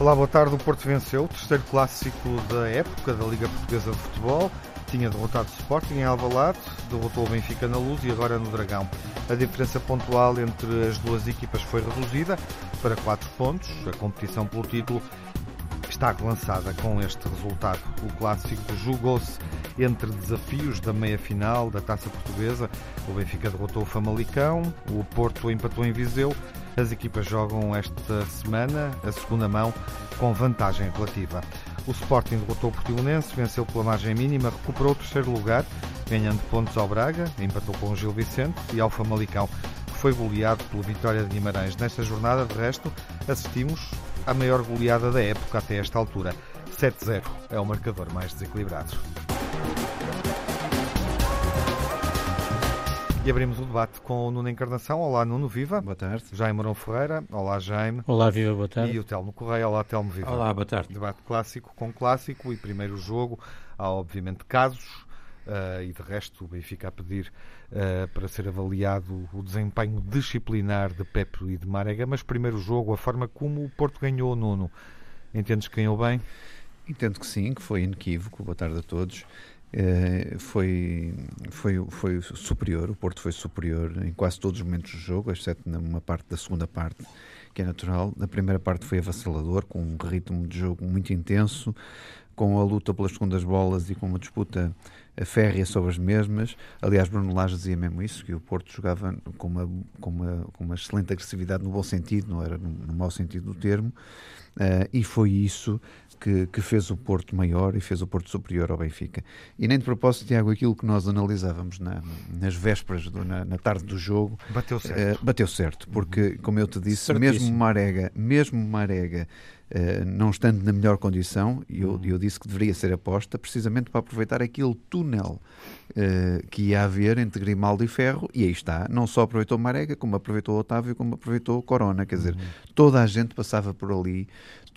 Olá, boa tarde. O Porto venceu o terceiro clássico da época da Liga Portuguesa de Futebol. Tinha derrotado o Sporting em Alvalade, derrotou o Benfica na Luz e agora no Dragão. A diferença pontual entre as duas equipas foi reduzida para 4 pontos. A competição pelo título está lançada com este resultado. O clássico jogou-se entre desafios da meia-final da Taça Portuguesa. O Benfica derrotou o Famalicão, o Porto empatou em Viseu. As equipas jogam esta semana a segunda mão com vantagem relativa. O Sporting derrotou o Portimonense, venceu pela margem mínima, recuperou o terceiro lugar, ganhando pontos ao Braga, empatou com o Gil Vicente e ao Famalicão, que foi goleado pelo Vitória de Guimarães. Nesta jornada, de resto, assistimos à maior goleada da época até esta altura. 7-0 é o marcador mais desequilibrado. E abrimos o debate com o Nuno Encarnação. Olá, Nuno, viva. Boa tarde. Jaime Morão Ferreira. Olá, Jaime. Olá, viva, boa tarde. E o Telmo Correia. Olá, Telmo, viva. Olá, boa tarde. Debate clássico com clássico e primeiro jogo. Há, obviamente, casos uh, e, de resto, o Benfica a pedir uh, para ser avaliado o desempenho disciplinar de Pepe e de Marega. Mas primeiro jogo, a forma como o Porto ganhou, Nuno. Entendes que ganhou bem? Entendo que sim, que foi inequívoco. Boa tarde a todos. Eh, foi, foi, foi superior, o Porto foi superior em quase todos os momentos do jogo, exceto numa parte da segunda parte, que é natural. Na primeira parte foi avassalador, com um ritmo de jogo muito intenso, com a luta pelas segundas bolas e com uma disputa férrea sobre as mesmas. Aliás, Bruno Lage dizia mesmo isso, que o Porto jogava com uma, com uma, com uma excelente agressividade no bom sentido, não era no, no mau sentido do termo, uh, e foi isso que, que, fez o Porto maior e fez o Porto superior ao Benfica. E nem de propósito, Tiago, aquilo que nós analisávamos na, nas vésperas, do, na, na, tarde do jogo, bateu certo. Uh, bateu certo, porque, como eu te disse, Certíssimo. mesmo Marega, mesmo Marega Uh, não estando na melhor condição, eu, uhum. eu disse que deveria ser aposta precisamente para aproveitar aquele túnel uh, que ia haver entre Grimaldo e Ferro, e aí está. Não só aproveitou Marega, como aproveitou Otávio, como aproveitou Corona. Quer dizer, uhum. toda a gente passava por ali,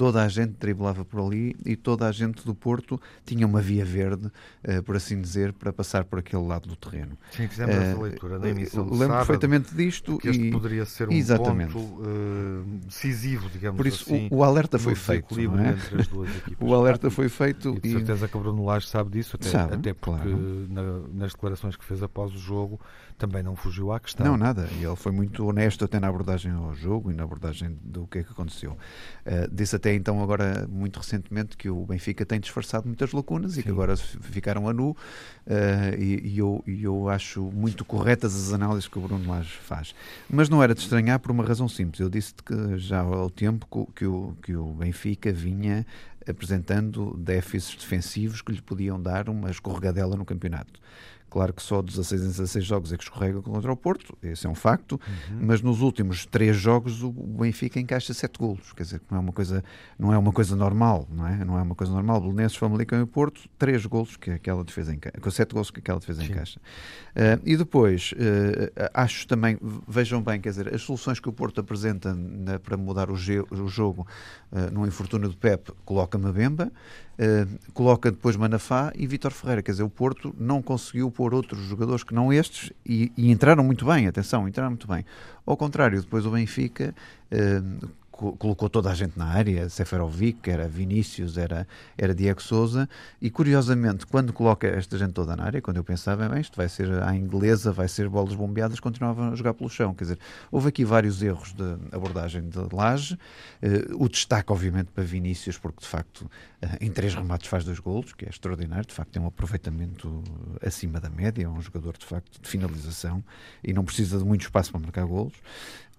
toda a gente driblava por ali e toda a gente do Porto tinha uma via verde, uh, por assim dizer, para passar por aquele lado do terreno. Sim, fizemos essa leitura na emissão Lembro sábado, perfeitamente disto. Que este e... poderia ser um Exatamente. ponto decisivo, digamos por isso, assim. O, o alerta foi feito. É? Entre as duas equipas. o alerta foi feito. E de certeza que o Bruno Lage sabe disso, até, sabe, até porque claro. na, nas declarações que fez após o jogo também não fugiu à questão. Não, nada. Ele foi muito honesto até na abordagem ao jogo e na abordagem do que é que aconteceu. Uh, disse até então, agora, muito recentemente, que o Benfica tem disfarçado muitas lacunas Sim. e que agora ficaram a nu. Uh, e, e, eu, e eu acho muito corretas as análises que o Bruno Lage faz. Mas não era de estranhar por uma razão simples. Eu disse que já ao tempo que o, que o Benfica vinha apresentando déficits defensivos que lhe podiam dar uma escorregadela no campeonato. Claro que só 16 em 16 jogos é que escorrega contra o Porto, esse é um facto, uhum. mas nos últimos três jogos o Benfica encaixa sete golos, quer dizer, não é uma coisa, não é uma coisa normal, não é? Não é uma coisa normal. Belenenses, Famalicão e Porto, três golos que aquela defesa encaixa, com sete golos que aquela defesa Sim. encaixa. Uh, e depois, uh, acho também, vejam bem, quer dizer, as soluções que o Porto apresenta na, para mudar o, o jogo uh, no infortúnio do Pep, coloca Mabemba, uh, coloca depois Manafá e Vítor Ferreira. Quer dizer, o Porto não conseguiu pôr outros jogadores que não estes e, e entraram muito bem, atenção, entraram muito bem. Ao contrário, depois o Benfica uh, colocou toda a gente na área, Seferovic, era Vinícius, era, era Diego Souza, e curiosamente, quando coloca esta gente toda na área, quando eu pensava, bem, isto vai ser à inglesa, vai ser bolas bombeadas, continuavam a jogar pelo chão. Quer dizer, houve aqui vários erros de abordagem de Laje, uh, o destaque, obviamente, para Vinícius, porque de facto, uh, em três remates faz dois golos, que é extraordinário, de facto, tem um aproveitamento acima da média, é um jogador, de facto, de finalização, e não precisa de muito espaço para marcar golos.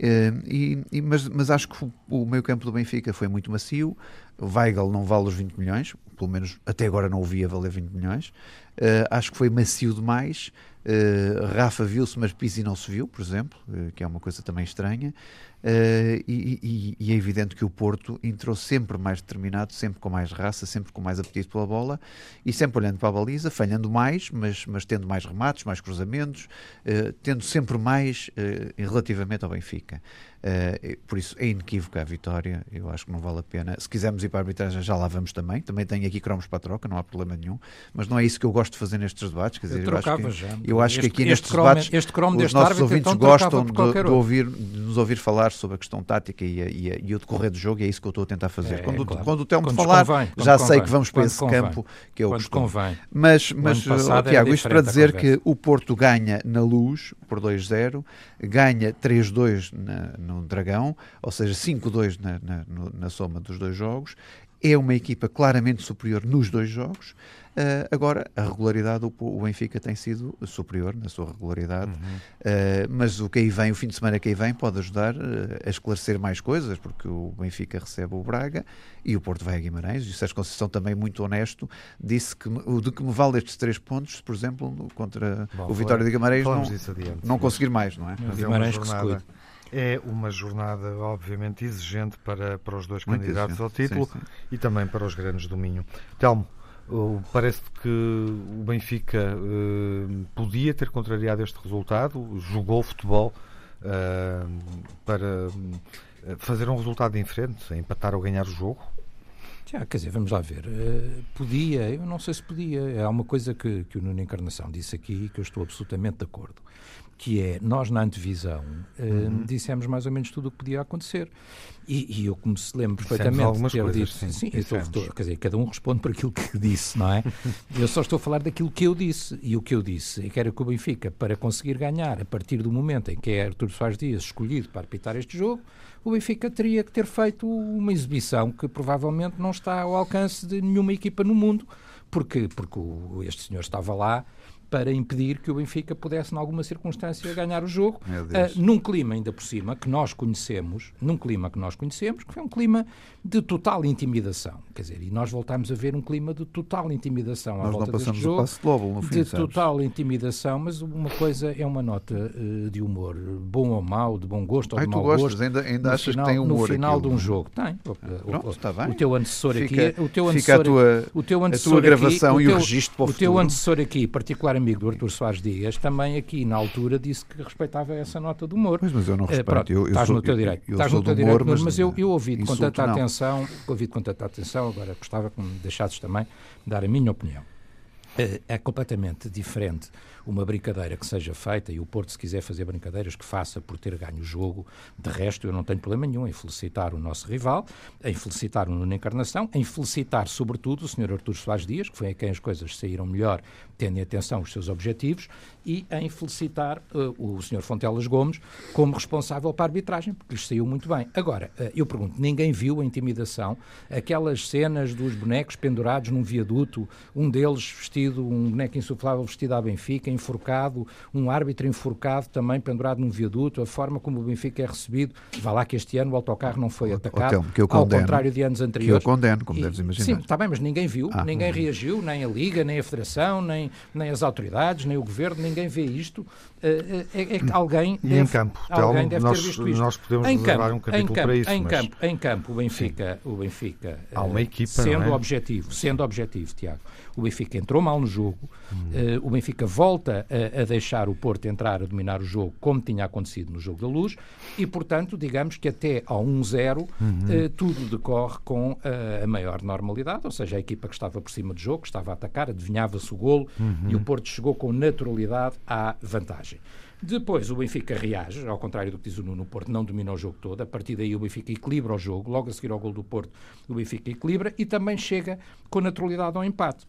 Uh, e, e, mas, mas acho que o, meio campo do Benfica foi muito macio. Weigl não vale os 20 milhões, pelo menos até agora não o valer 20 milhões. Uh, acho que foi macio demais. Uh, Rafa viu-se, mas Pizzi não se viu, por exemplo, uh, que é uma coisa também estranha. Uh, e, e, e, é evidente que o Porto entrou sempre mais determinado, sempre com mais raça, sempre com mais apetite pela bola e sempre olhando para a baliza, falhando mais, mas, mas tendo mais remates, mais cruzamentos, tendo sempre mais relativamente ao Benfica. Uh, por isso é inequívoca a vitória, eu acho que não vale a pena. Se quisermos ir para a arbitragem, já lá vamos também. Também tenho aqui cromos para a troca, não há problema nenhum. Mas não é isso que eu gosto de fazer nestes debates. Quer dizer, eu, eu acho que, já. eu acho este, que aqui nestes cromo, debates este cromo os nossos árbitro, ouvintes então, gostam de, de, ouvir, de nos ouvir falar sobre a questão tática e, a, e, a, e, o decorrer do jogo, e é isso que eu estou a tentar fazer. É, quando, claro. quando o Telmo falar, convém, já sei que vamos para esse convém. campo que é o quando costume. Convém. Mas, mas oh, Tiago, isto para dizer que o Porto ganha na luz por 2-0, ganha 3-2 no Dragão, ou seja, 5-2 na, na, na soma dos dois jogos. É uma equipa claramente superior nos dois jogos. Uh, agora, a regularidade, o, o, Benfica tem sido superior na sua regularidade, uhum. uh, mas o que aí vem, o fim de semana que aí vem, pode ajudar uh, a esclarecer mais coisas, porque o Benfica recebe o Braga e o Porto vai a Guimarães. E o Sérgio Conceição, também muito honesto, disse que o de que me vale estes três pontos, por exemplo, contra Bom, o Vitória de Guimarães, não, adiante, não conseguir mais, não é? Mas Guimarães é uma jornada, é uma jornada, obviamente, exigente para, para os dois muito candidatos exigente. ao título sim, sim. e também para os grandes do Minho. Telmo, Parece que o Benfica uh, podia ter contrariado este resultado, jogou futebol uh, para eh, fazer um resultado diferente, empatar ou ganhar o jogo. Já, quer dizer, vamos lá ver. Uh, podia, eu não sei se podia. Há uma coisa que, que o Nuno Encarnação disse aqui que eu estou absolutamente de acordo que é, nós na antevisão uh, uhum. dissemos mais ou menos tudo o que podia acontecer. E, e eu, como se lembro perfeitamente de ter coisas, dito, sim, sim estou, estou, quer dizer, cada um responde por aquilo que disse, não é? eu só estou a falar daquilo que eu disse. E o que eu disse é que era que o Benfica, para conseguir ganhar, a partir do momento em que é Artur Soares Dias escolhido para apitar este jogo, o Benfica teria que ter feito uma exibição que provavelmente não está ao alcance de nenhuma equipa no mundo, porque, porque o, este senhor estava lá para impedir que o Benfica pudesse, em alguma circunstância, ganhar o jogo, uh, num clima ainda por cima que nós conhecemos, num clima que nós conhecemos, que foi um clima de total intimidação. Quer dizer, e nós voltámos a ver um clima de total intimidação nós à volta deste jogo. Passo global, no fim, de sabes? total intimidação, mas uma coisa é uma nota uh, de humor, bom ou mau, de bom gosto ou Ai, de mau gostas, gosto. Ainda, ainda achas final, que tem humor No final aquilo, de um jogo. Tem. Pronto, está bem. O teu antecessor fica, aqui... O teu antecessor, a tua, o teu antecessor a tua gravação aqui, e o, teu, registro para o, o teu antecessor aqui, particular amigo do Artur Soares Dias, também aqui na altura disse que respeitava essa nota de humor. Pois, mas eu não respeito. Uh, pronto, eu, eu estás sou, no teu direito. Eu, estás no teu humor, direito, mas, mas eu, eu ouvi com tanta atenção, ouvi com tanta atenção, agora gostava que me deixasses também dar a minha opinião. Uh, é completamente diferente uma brincadeira que seja feita e o Porto, se quiser fazer brincadeiras, que faça por ter ganho o jogo. De resto, eu não tenho problema nenhum em felicitar o nosso rival, em felicitar o Nuno Encarnação, em felicitar, sobretudo, o Sr. Artur Soares Dias, que foi a quem as coisas saíram melhor, tendo em atenção os seus objetivos, e em felicitar uh, o Sr. Fontelas Gomes como responsável para a arbitragem, porque lhes saiu muito bem. Agora, uh, eu pergunto, ninguém viu a intimidação, aquelas cenas dos bonecos pendurados num viaduto, um deles vestido, um boneco insuflável vestido à Benfica, enforcado, um árbitro enforcado também pendurado num viaduto, a forma como o Benfica é recebido. Vá lá que este ano o autocarro não foi atacado, que condeno, ao contrário de anos anteriores. Que eu condeno, como e, deves imaginar. Sim, está bem, mas ninguém viu, ah, ninguém hum. reagiu, nem a Liga, nem a Federação, nem, nem as autoridades, nem o Governo, ninguém vê isto. É, é, é alguém e deve, em campo, alguém deve nós, ter visto isto. Nós podemos em campo, um capítulo em campo, para isso. Em, mas... campo, em campo, o Benfica, o Benfica Há uma equipa, sendo é? objetivo, sendo objetivo, Tiago, o Benfica entrou mal no jogo, hum. uh, o Benfica volta a, a, deixar o Porto entrar a dominar o jogo, como tinha acontecido no jogo da Luz, e portanto, digamos que até ao 1-0 uhum. uh, tudo decorre com uh, a maior normalidade, ou seja, a equipa que estava por cima do jogo, que estava a atacar, adivinhava-se o golo uhum. e o Porto chegou com naturalidade à vantagem. Depois o Benfica reage, ao contrário do que diz o Nuno, o Porto não domina o jogo todo. A partir daí o Benfica equilibra o jogo. Logo a seguir ao gol do Porto, o Benfica equilibra e também chega com naturalidade ao empate.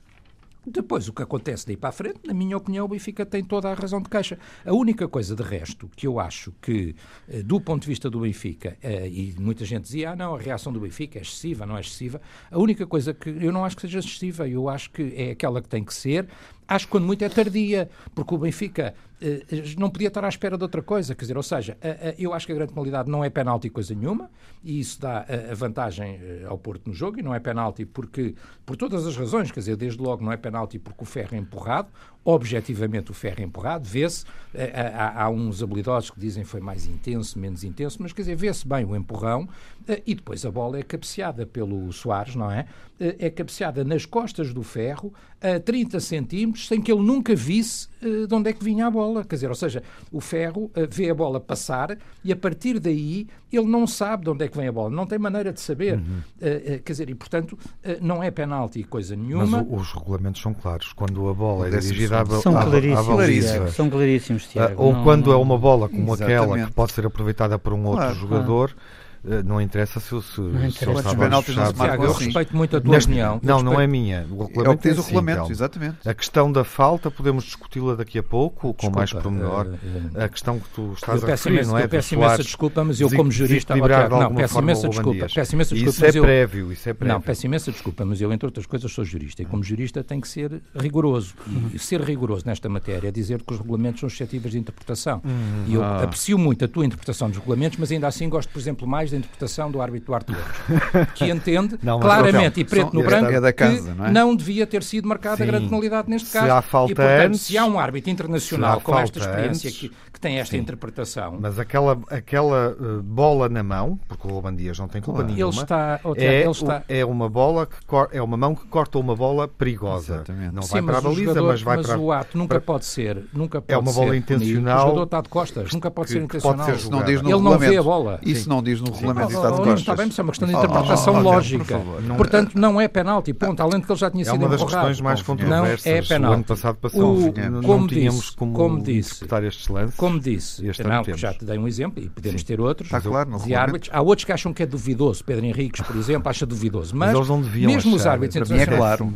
Depois, o que acontece daí para a frente, na minha opinião, o Benfica tem toda a razão de queixa. A única coisa de resto que eu acho que, eh, do ponto de vista do Benfica, eh, e muita gente dizia, ah, não, a reação do Benfica é excessiva, não é excessiva, a única coisa que eu não acho que seja excessiva, eu acho que é aquela que tem que ser, acho que quando muito é tardia, porque o Benfica eh, não podia estar à espera de outra coisa, quer dizer, ou seja, eu acho que a grande penalidade não é penalti coisa nenhuma, e isso dá a vantagem ao Porto no jogo, e não é penalti porque, por todas as razões, quer dizer, desde logo não é penalti porque o ferro é empurrado, objetivamente o ferro empurrado, vê-se, eh, há, há, uns habilidosos que dizem foi mais intenso, menos intenso, mas quer dizer, vê-se bem o empurrão eh, e depois a bola é cabeceada pelo Soares, não é? Eh, é cabeceada nas costas do ferro a 30 centímetros, sem que ele nunca visse de onde é que vinha a bola. Quer dizer, ou seja, o Ferro uh, vê a bola passar e a partir daí ele não sabe de onde é que vem a bola, não tem maneira de saber. Uhum. Uh, quer dizer, e portanto não é penalti coisa nenhuma. Mas os regulamentos são claros. Quando a bola é dirigida à, são à, claríssimos, à baliza, são claríssimos, Tiago. ou não, quando não, é uma bola como aquela que pode ser aproveitada por um outro claro, jogador. Claro eh, não interessa se, se, não se interessa. penaltis não se Tiago, eu respeito muito a tua Neste, opinião. Não, não é minha. O regulamento é o que diz o regulamento, então. exatamente. A questão da falta podemos discuti-la daqui a pouco, com mais pormenor. Uh, uh, a questão que tu estás eu a referir, imenso, não é? Eu peço imensa desculpa, mas eu como jurista... Tiago, não, peço imensa desculpa. Peço imensa desculpa, isso é prévio, isso é prévio. Não, peço imensa desculpa, mas eu, entre outras coisas, sou jurista. E como jurista tem que ser rigoroso. E ser rigoroso nesta matéria é dizer que os regulamentos são suscetíveis de interpretação. Uhum. E eu ah. aprecio muito a tua interpretação dos regulamentos, mas ainda assim gosto, por exemplo, mais da interpretação do árbitro Duarte Louros que entende não, claramente e preto no branco é casa, não, é? não, devia ter sido marcada Sim. a grande penalidade neste caso. Se há falta e, portanto, antes, se há um árbitro internacional com esta experiência que, que, tem esta Sim. interpretação... Mas aquela, aquela uh, bola na mão, porque o Ruben Dias não tem culpa claro. nenhuma, ele está, é, ele está... é uma bola que é uma mão que corta uma bola perigosa. Exatamente. Não Sim, vai para a baliza, jogador, mas vai mas para... o ato nunca para... pode ser... Nunca pode é uma bola intencional... O jogador está de costas, nunca pode ser intencional. Pode ser não diz no ele não vê a bola. Isso não diz no regulamento está de costas. Está bem, mas é uma questão de interpretação oh, oh, lógica. Não Portanto, é... não é penalti, ponto. Além de que ele já tinha é sido uma das empurrado. questões mais controversas. Não é penalti. O ano passado passou. Não, tínhamos disse, como, como disse, estes lances. Como disse, não, já te dei um exemplo e podemos Sim. ter outros. Está claro, no de árbitros. Há outros que acham que é duvidoso. Pedro Henriques, por exemplo, acha duvidoso. Mas, mas eles não mesmo achar. os árbitros é claro.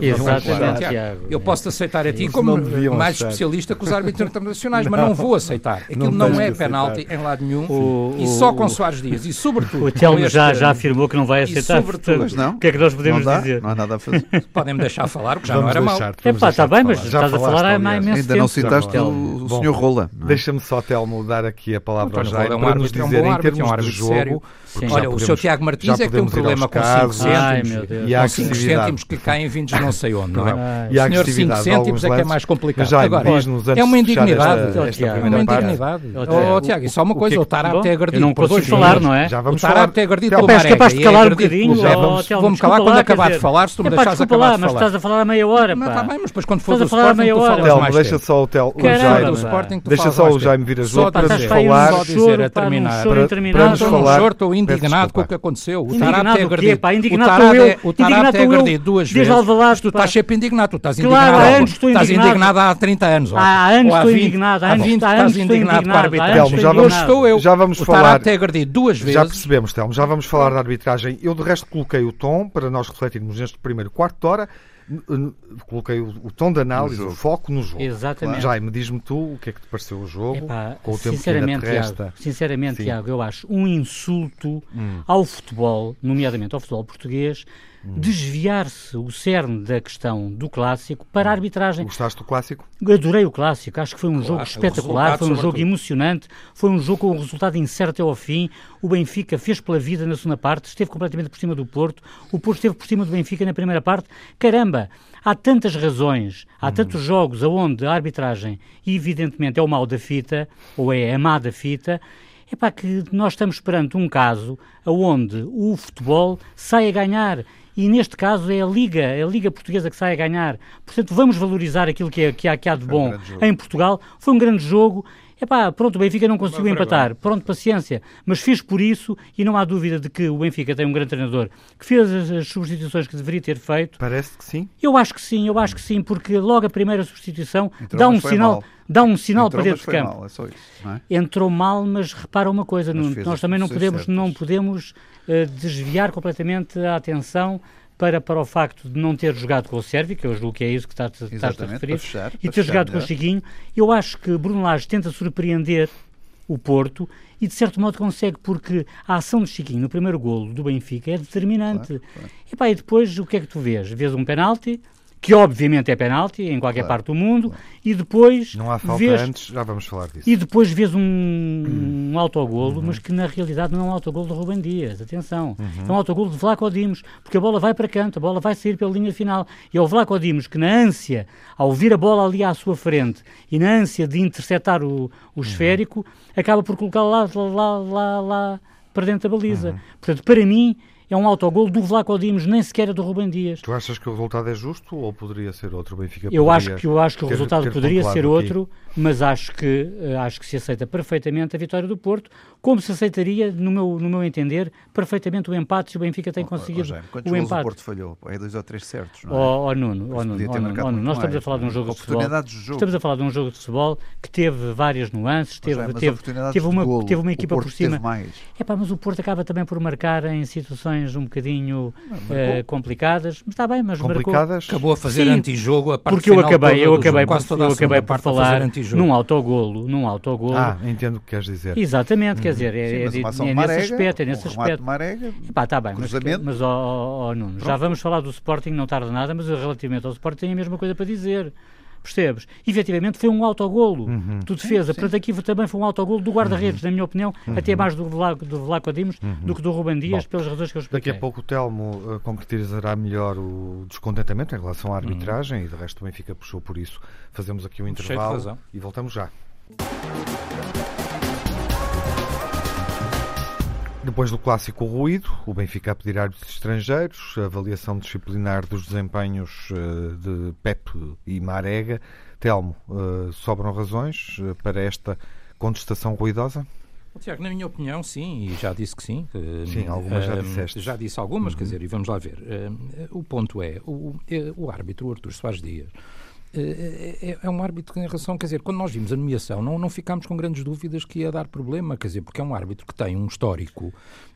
Exatamente. Eu posso aceitar a ti como mais especialista que os árbitros internacionais, mas não vou aceitar. Aquilo não é penalti em lado nenhum. E só com Soares Dias. E sobretudo. O Telmo já afirmou que não vai aceitar. Mas não. O que é que nós podemos não dá, dizer? Não há nada a fazer. Podem-me deixar falar, porque já não era mau. Está bem, mas já estás a falar há imenso Ainda não citaste o Sr. Rola. É? Deixa-me só, Telmo, dar aqui a palavra ao Jair para nos dizer em termos de jogo Olha, o seu Tiago Martins é que tem um problema com 5 cêntimos. E com 5 cêntimos que caem vindos não sei onde, não é? E o senhor 5 cêntimos é que é mais complicado. Agora, é uma indignidade. É uma indignidade. Oh, Tiago, isso é uma coisa. O Tarap é agredido. Eu não consigo falar, não é? O Tarap é agredido pelo Marega. É capaz de calar um bocadinho. Vou-me calar quando acabar de falar, se tu me deixares acabar de falar. Mas estás a falar a meia hora, pá. Está bem, mas depois quando for do Sporting tu falas mais Deixa só o Jaime. Deixa só o Jaime vir a jogo para nos falar. Só dizer a terminar. Para nos falar. Estou indignado com o que aconteceu. O Tarap é agredido. Indignado o Tarap é agredido duas vezes. Tu estás sempre indignado. Tu estás indignado. Claro, há anos estou indignado. Estás indignado há 30 anos. Há anos estou indignado. Há 20 estás indignado com a arbitragem. Já vamos, estou eu. Já vamos falar. O Tarap é agredido duas vezes. Já percebemos, Telmo. Já vamos falar da arbitragem. Eu, de resto, coloquei o tom para nós refletirmos neste primeiro quarto de hora coloquei o, o, tom de análise, o foco no jogo. Exatamente. Jaime, diz-me tu o que é que te pareceu o jogo, Epá, com o tempo sinceramente, que ainda resta. Tiago, sinceramente, Sim. Tiago, eu acho um insulto hum. ao futebol, nomeadamente ao futebol português, hum. desviar-se o cerne da questão do clássico para a arbitragem. Gostaste do clássico? Adorei o clássico, acho que foi um jogo espetacular, foi um jogo emocionante, foi um jogo com um resultado incerto até ao fim. O Benfica fez pela vida na segunda parte, esteve completamente por cima do Porto, o Porto esteve por cima do Benfica na primeira parte. Caramba, há tantas razões, há hum. tantos jogos aonde a arbitragem, evidentemente, é o mal da fita, ou é a má da fita, é para que nós estamos perante um caso onde o futebol sai a ganhar e neste caso é a Liga, é a Liga Portuguesa que sai a ganhar. Portanto, vamos valorizar aquilo que, é, que, há, que há de bom um em Portugal. Foi um grande jogo. Epá, pronto, o Benfica não conseguiu empatar. Pronto, paciência. Mas fez por isso e não há dúvida de que o Benfica tem um grande treinador que fez as, as, substituições que deveria ter feito. Parece que sim. Eu acho que sim, eu acho que sim, porque logo a primeira substituição dá um sinal. Mal. Dá um sinal Entrou, para dentro de campo. Mal, é só isso, é? Entrou mal, mas repara uma coisa, nós também não podemos, não podemos uh, desviar completamente a atenção para, para o facto de não ter jogado com o Sérvio, que eu julgo que é isso que está, está a referir, fechar, e ter jogado melhor. com o Chiquinho, eu acho que Bruno Lage tenta surpreender o Porto e de certo modo consegue porque a ação de Chiquinho no primeiro golo do Benfica é determinante. Claro, claro. E, pá, e depois o que é que tu vês? Vês um penalti, que obviamente é penalti em qualquer claro, parte do mundo, claro. e depois. Não há falta vês, antes, já vamos falar disso. E depois vês um, um autogolo, uhum. mas que na realidade não é um autogolo de Rubem Dias, atenção. Uhum. É um autogolo de Vlaco Dimos, porque a bola vai para canto, a bola vai sair pela linha final. E é o Vlaco Dimos que, na ânsia, ao vir a bola ali à sua frente e na ânsia de interceptar o, o uhum. esférico, acaba por colocá-lo lá, lá, lá, lá, para dentro da baliza. Uhum. Portanto, para mim é um autogol do Vlaco Dimos, nem sequer é do Rubem Dias. Tu achas que o resultado é justo ou poderia ser outro? O Benfica eu acho que eu acho que o resultado poderia ser outro, mas acho que eh, acho que se aceita perfeitamente a vitória do Porto, como se aceitaria, no meu, no meu entender, perfeitamente o empate se o Benfica tem conseguido Oh, Jaime, quantos o gols empate. o Porto falhou? É dois ou três certos, não é? Oh, Nuno, Mas oh, Nuno, podia ter oh, Nuno, oh, Nuno, nós estamos a falar de um é? jogo de futebol. Jogo. Estamos a falar de um jogo de futebol que teve várias nuances, teve, teve, teve, uma, golo, teve uma o equipa Porto por cima. teve mais. É pá, mas o Porto acaba também por marcar em situações um bocadinho eh, complicadas. Mas está bem, mas marcou. Complicadas? Acabou a fazer Sim, antijogo a parte Porque eu acabei, eu acabei jogo, por, eu acabei por falar num autogolo, num autogolo. Ah, entendo o que queres dizer. Exatamente, quer dizer, Sim, é, mas é, ação é de nesse Marega, aspecto, é nesse aspecto. Marega, Pá, está bem, mas, cruzamento. mas ó, ó, ó, Nuno, já vamos falar do Sporting, não tarda nada, mas relativamente ao Sporting tenho a mesma coisa para dizer. Percebes? Efetivamente foi um autogolo Uhum. do defesa. Portanto, aqui também foi um autogolo do guarda-redes, na minha opinião, até mais do Vlaco, do Vlaco Dimos do que do Ruben Dias, Bom, pelas razões que eu expliquei. Daqui a pouco o Telmo eh, concretizará melhor o descontentamento em relação à arbitragem e de resto o Benfica puxou por isso. Fazemos aqui um intervalo e voltamos já. Depois do clássico ruído, o Benfica a pedir árbitros estrangeiros, a avaliação disciplinar dos desempenhos eh, de Pep e Marega. Telmo, eh, sobram razões eh, para esta contestação ruidosa? Tiago, na minha opinião, sim, e já disse que sim. que, Sim, algumas já disseste. Já disse algumas, quer dizer, e vamos lá ver. O ponto é, o, o árbitro, o Artur Soares Dias, é, é- é um árbitro que, em relação, quer dizer, quando nós vimos a nomeação, não, não ficámos com grandes dúvidas que ia dar problema, quer dizer, porque é um árbitro que tem um histórico, eh,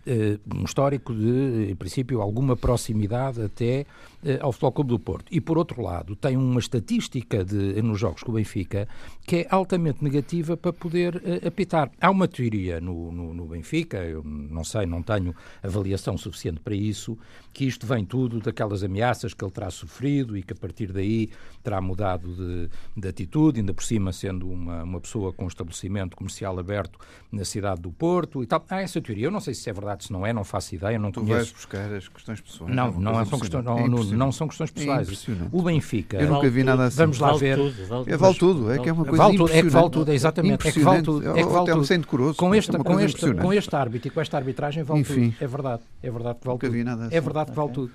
um histórico de, em princípio, alguma proximidade até eh, ao Futebol Clube do Porto. E, por outro lado, tem uma estatística de, nos jogos com o Benfica que é altamente negativa para poder eh, apitar. Há uma teoria no, no, no Benfica, eu não sei, não tenho avaliação suficiente para isso, que isto vem tudo daquelas ameaças que ele terá sofrido e que a partir daí terá mudado de, de atitude, ainda por cima sendo uma, uma pessoa com um estabelecimento comercial aberto na cidade do Porto e tal. Há essa teoria. Eu não sei se é verdade, se não é, não faço ideia, não Tu vais conheço. buscar as questões pessoais. Não, é não, coisa são questões, não, É não, não são questões pessoais. impressionante. o Benfica. Eu nunca vi nada assim. Vamos lá Vale ver. tudo, vale É, vale tudo, é que é uma coisa Vale tudo, é que vale tudo, exatamente. É que vale tudo. É que Oh, vale tudo. sem decoroso, Com é este, uma com, este, com este árbitro e com esta arbitragem vale Enfim. tudo. É verdade. É verdade que vale Nunca tudo. vi nada É assim. verdade que vale tudo.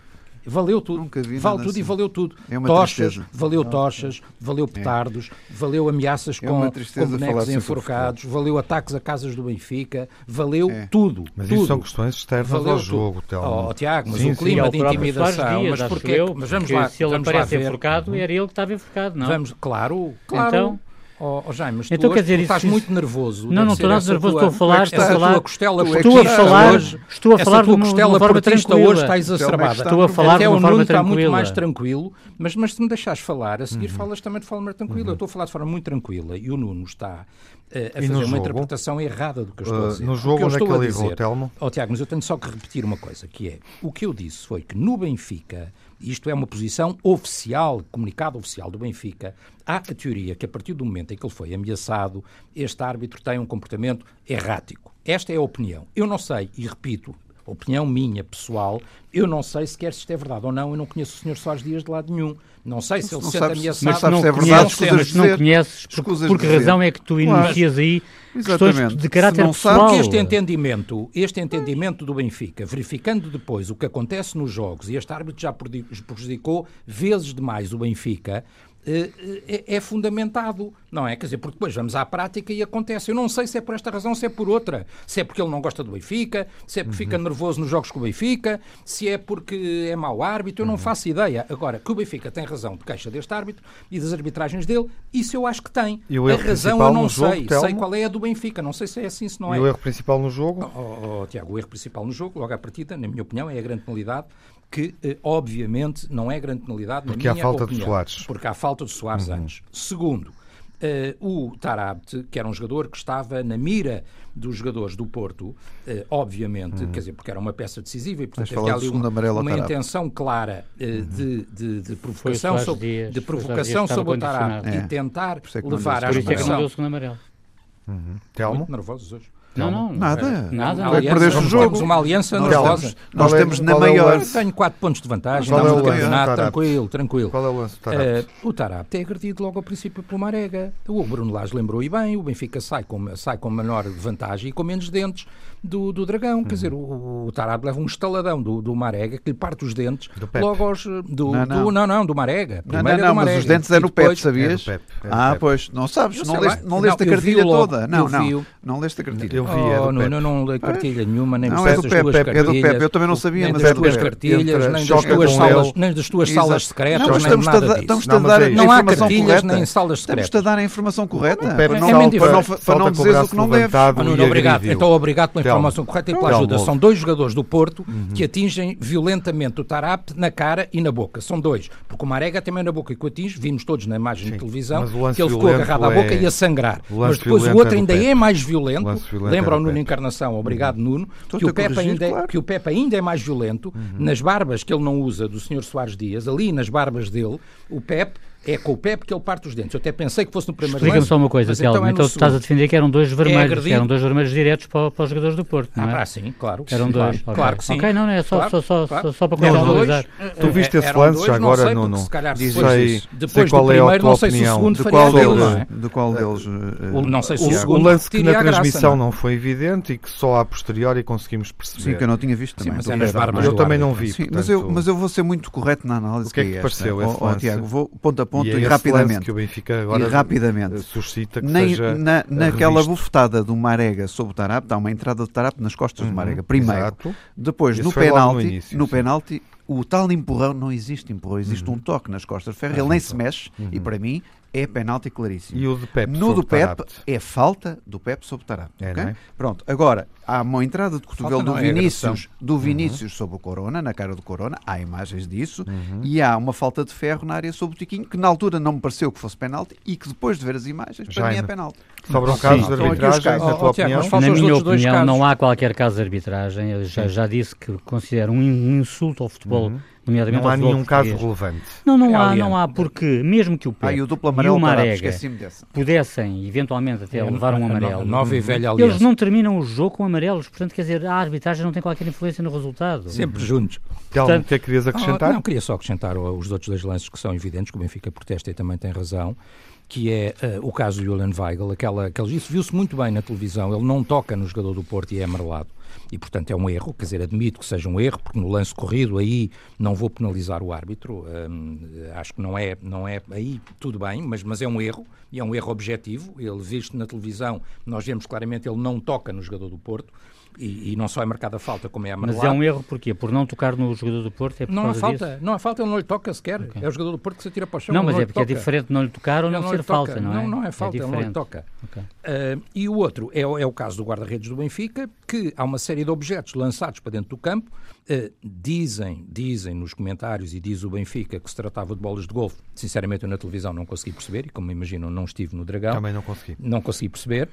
Valeu tudo. Nunca vi vale tudo e assim. valeu tudo. É uma tochas, tristeza. valeu tochas, valeu petardos, valeu ameaças É com, com bonecos enforcados, valeu ataques a casas do Benfica, valeu É. tudo. Mas tudo. isso são questões externas Valeu ao jogo, Telmo. Oh, Tiago, mas Sim, o sim. E clima ao de intimidação. Dias, mas porquê? mas vamos porque lá, se ele aparece enforcado, era ele que estava enforcado, não? Vamos, claro, claro. Então? Oh, oh, Jaime, mas tu, Então, hoje, quer dizer, tu estás isso- muito nervoso. Não, não estou nada essa nervoso, tua- estou a falar- estou a falar- tua costela tu que Estou a falar, hoje, estou a falar de uma, costela uma forma portista tranquila. hoje está exacerbada. Estou a falar Até de o uma Nuno forma está muito mais tranquilo, mas, mas se me deixares falar, a seguir falas também de forma tranquila. Eu estou a falar de forma muito tranquila e o Nuno está eh, a E fazer uma jogo? interpretação errada do que eu estou a Uh, dizer. no jogo, onde é que a ele errou, dizer- Telmo? Ó Tiago, mas eu tenho só que repetir uma coisa, que é, o que eu disse foi que no Benfica, isto é uma posição oficial, comunicado oficial do Benfica, há a teoria que a partir do momento em que ele foi ameaçado, este árbitro tem um comportamento errático. Esta é a opinião. Eu não sei, e repito, opinião minha, pessoal, eu não sei sequer se isto é verdade ou não, eu não conheço o Sr. Soares Dias de lado nenhum. Não sei se ele Não se sente sabes- ameaçado. mas sabes não se é verdade, conheces, não conheces, por, Escusas por que razão é que tu Claro. enuncias aí questões Exatamente. de caráter não pessoal? Porque este entendimento, este entendimento do Benfica, verificando depois o que acontece nos jogos, e este árbitro já prejudicou vezes demais o Benfica, é, é fundamentado, não é? Quer dizer, porque depois vamos à prática e acontece. Eu não sei se é por esta razão, se é por outra. Se é porque ele não gosta do Benfica, se é porque fica nervoso nos jogos com o Benfica, se é porque é mau árbitro, eu não faço ideia. Agora, que o Benfica tem razão de queixa deste árbitro e das arbitragens dele, isso eu acho que tem. E o a erro razão principal eu não no jogo, sei. Sei qual é a do Benfica, não sei se é assim, se não é. E o erro principal no jogo? Oh, oh, Tiago, o erro principal no jogo, logo à partida, na minha opinião, é a grande penalidade, que eh, obviamente não é grande penalidade Porque na há minha falta de opinião, Soares. Porque há falta de Soares Uhum. antes. Segundo, eh, o Tarabt, que era um jogador que estava na mira dos jogadores do Porto, eh, obviamente, quer dizer, porque era uma peça decisiva e portanto Uhum. Havia ali uma, uma intenção clara eh, de, de, de provocação sobre, Dias, de provocação sobre o Tarabt condicionado. e É. tentar é levar à Por isso é que não deu o segundo amarelo. Telmo? Muito nervosos hoje. Não, não. Nada. Nada. Aliança, perdeste o nós jogo. Temos uma aliança Nós nós Qual é- temos na é maior. Tenho 4 pontos de vantagem, Qual é estamos o campeonato, tranquilo, tranquilo. Qual é o lance do Eh, Tarapte? o Tarapte é agredido logo ao princípio pelo Marega. O Bruno Lage lembrou e bem, o Benfica sai com, sai com menor vantagem e com menos dentes. Do, do Dragão. Uhum. Quer dizer, o, o Tarab leva um estaladão do, do Marega que lhe parte os dentes logo aos. Do, não, não. Do, não, não, do Marega. Não, não, não, mas os dentes é no Pepe, sabias? É Pepe, é ah, Pepe. pois, não sabes, não, leste, não leste a cartilha toda. Não, não, não leste a cartilha. Eu vi, é oh, não, eu não leio cartilha nenhuma, nem não, é do Pepe, é do Pepe, eu também não sabia, mas é do Pepe. cartilhas, nem das tuas salas, nem das tuas salas secretas, nem nada disso. Estamos-te a dar não há cartilhas nem salas secretas. Estamos-te a dar a informação correta, para não dizeres o que não deves. Obrigado, então obrigado pela informação correta e pela ajuda. São dois jogadores do Porto que atingem violentamente o Tarap na cara e na boca. São dois. Porque o Marega também na boca e que o atinge, vimos todos na imagem de televisão, que ele ficou agarrado à boca e a sangrar. Mas depois o outro ainda é mais violento. Lembra o Nuno Encarnação, obrigado Nuno, que o, Pepe ainda, é, que o Pepe ainda é mais violento nas barbas que ele não usa do Sr. Soares Dias, ali nas barbas dele, o Pepe é com o Pepe que ele parte os dentes. Eu até pensei que fosse no primeiro Explica-me só uma coisa, Telmo. Então, é então tu estás a defender que eram dois é vermelhos, é eram dois vermelhos diretos para, para, os jogadores do Porto, não é? Ah, sim, claro. Eram dois. Claro, okay. claro que sim. Ok, não, não é só, claro, só, só, claro. só, para contextualizar. Tu é, viste esse lance agora, sei, Nuno? Se calhar sei, sei, depois qual do primeiro, é a tua não sei opinião. se o segundo de qual deles, não é? De qual deles? Não sei se o segundo O lance que na transmissão não foi evidente e que só a posteriori conseguimos perceber. Sim, que eu não tinha visto também. Eu também não vi. Mas eu vou ser muito correto na análise. O que é que pareceu esse lance? Tiago, vou ponto a ponto e rapidamente. que o Benfica agora e rapidamente. suscita que Nem, seja na, naquela revisto. bufetada do Marega sobre o Tarap, dá uma entrada de Tarap nas costas uhum, do Marega. Primeiro. Exato. Depois, no penalti, no, início, no penalti, o tal empurrão não existe empurrão, existe uhum. um toque nas costas de ferro, ele nem se mexe, uhum. e para mim é penalti claríssimo. E o do Pep No do Pep é falta do Pep sobre Tarap. É, okay? é? Pronto, agora há uma entrada de cotovelo do, é Vinícius, do uhum. Vinícius uhum. sobre o Corona, na cara do Corona, há imagens disso, uhum. e há uma falta de ferro na área sobre o Tiquinho, que na altura não me pareceu que fosse penalti e que depois de ver as imagens, Já para mim é penalti. Sobre um caso de arbitragem, na tua opinião? Na minha opinião, não há qualquer caso de arbitragem. Eu já, já disse que considero um insulto ao futebol. Uhum Nomeadamente não há nenhum caso relevante. Não, não é há, não há, porque mesmo que o Pep ah, e o, duplo amarelo, e o Marega pudessem eventualmente até é, levar um amarelo, nova e velha aliança. eles não terminam o jogo com amarelos, portanto, quer dizer, a arbitragem não tem qualquer influência no resultado. Sempre juntos. Portanto, o que é que querias acrescentar? Oh, não, queria só acrescentar os outros dois lances que são evidentes, que o Benfica protesta e também tem razão que é uh, o caso do Julian Weigl, aquela, aquela, isso viu-se muito bem na televisão, ele não toca no jogador do Porto e é amarelado e, portanto, é um erro. Quer dizer, admito que seja um erro, porque no lance corrido aí não vou penalizar o árbitro. Hum, acho que não é, não é aí tudo bem, mas, mas é um erro e é um erro objetivo. Ele visto na televisão, nós vemos claramente ele não toca no jogador do Porto. E, e, não só é marcada a falta, como é amarelado. Mas é um erro porquê? Por não tocar no jogador do Porto? É por não há falta, disso? não há falta, ele não lhe toca sequer. Okay. É o jogador do Porto que se atira para o chão. Não, mas não é porque é diferente não lhe tocar ou não, não ser falta, não é? Não, não é falta, é ele não lhe toca. Okay. Uh, e o outro é, é o caso do guarda-redes do Benfica, que há uma série de objetos lançados para dentro do campo. Uh, dizem, dizem nos comentários e diz o Benfica que se tratava de bolas de golfe. Sinceramente, eu na televisão não consegui perceber e, como imaginam, não estive no Dragão. Também não consegui. Não consegui perceber